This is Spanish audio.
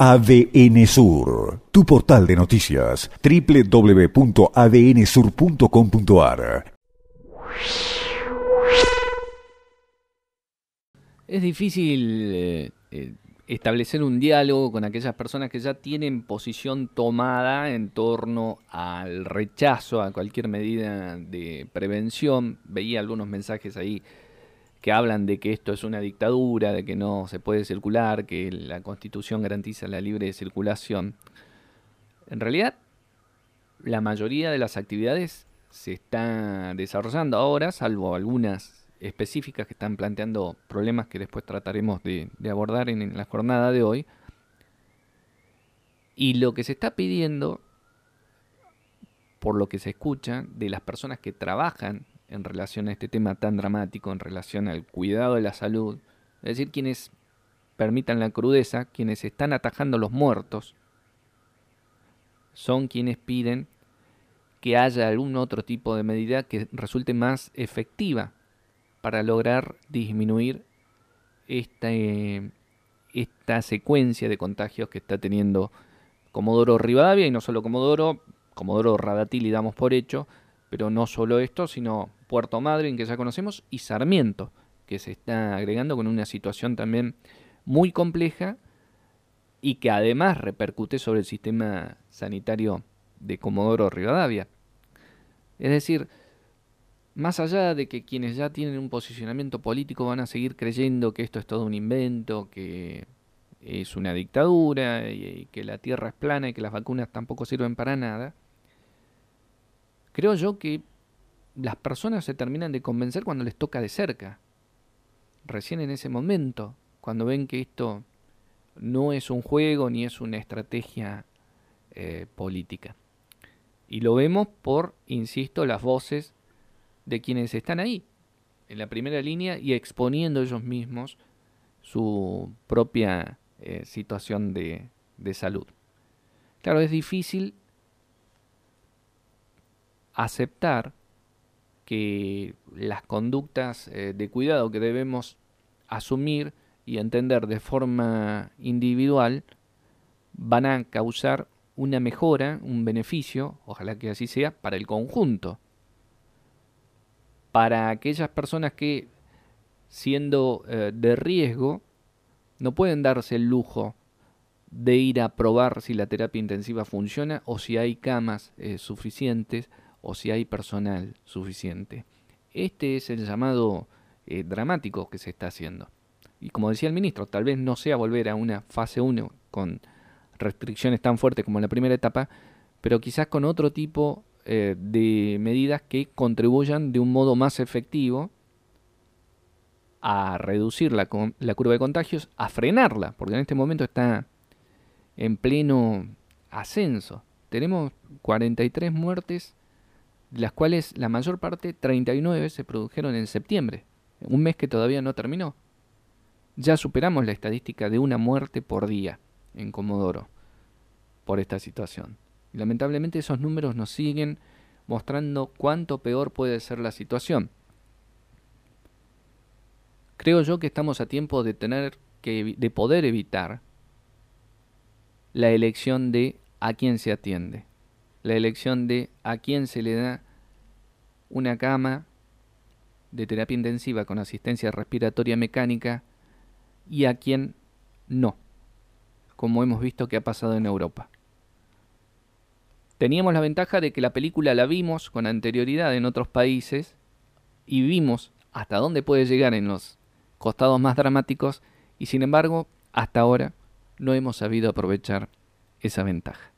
ADN Sur, tu portal de noticias, www.adnsur.com.ar. Es difícil eh, eh, establecer un diálogo con aquellas personas que ya tienen posición tomada en torno al rechazo a cualquier medida de prevención. Veía algunos mensajes ahí que hablan de que esto es una dictadura, de que no se puede circular, que la constitución garantiza la libre circulación. En realidad, la mayoría de las actividades se están desarrollando ahora, salvo algunas específicas que están planteando problemas que después trataremos de, abordar en la jornada de hoy. Y lo que se está pidiendo, por lo que se escucha, de las personas que trabajan en relación a este tema tan dramático, en relación al cuidado de la salud, es decir, quienes permitan la crudeza, quienes están atajando los muertos, son quienes piden que haya algún otro tipo de medida que resulte más efectiva para lograr disminuir esta, esta secuencia de contagios que está teniendo Comodoro Rivadavia y no solo Comodoro, Comodoro Radatili damos por hecho, pero no solo esto, sino Puerto Madryn, que ya conocemos, y Sarmiento, que se está agregando con una situación también muy compleja y que además repercute sobre el sistema sanitario de Comodoro Rivadavia. Es decir, más allá de que quienes ya tienen un posicionamiento político van a seguir creyendo que esto es todo un invento, que es una dictadura y que la tierra es plana y que las vacunas tampoco sirven para nada, creo yo que las personas se terminan de convencer cuando les toca de cerca. Recién en ese momento, cuando ven que esto no es un juego ni es una estrategia eh, política. Y lo vemos por, insisto, las voces de quienes están ahí, en la primera línea y exponiendo ellos mismos su propia eh, situación de, de salud. Claro, es difícil aceptar que las conductas eh, de cuidado que debemos asumir y entender de forma individual van a causar una mejora, un beneficio, ojalá que así sea, para el conjunto. Para aquellas personas que, siendo eh, de riesgo, no pueden darse el lujo de ir a probar si la terapia intensiva funciona o si hay camas eh, suficientes o si hay personal suficiente. Este es el llamado eh, dramático que se está haciendo. Y como decía el ministro, tal vez no sea volver a una fase 1 con restricciones tan fuertes como en la primera etapa, pero quizás con otro tipo eh, de medidas que contribuyan de un modo más efectivo a reducir la, la curva de contagios, a frenarla, porque en este momento está en pleno ascenso. Tenemos 43 muertes de las cuales la mayor parte, 39, se produjeron en septiembre, un mes que todavía no terminó. Ya superamos la estadística de una muerte por día en Comodoro por esta situación. Y lamentablemente esos números nos siguen mostrando cuánto peor puede ser la situación. Creo yo que estamos a tiempo de tener que de poder evitar la elección de a quién se atiende la elección de a quién se le da una cama de terapia intensiva con asistencia respiratoria mecánica y a quién no, como hemos visto que ha pasado en Europa. Teníamos la ventaja de que la película la vimos con anterioridad en otros países y vimos hasta dónde puede llegar en los costados más dramáticos y sin embargo hasta ahora no hemos sabido aprovechar esa ventaja.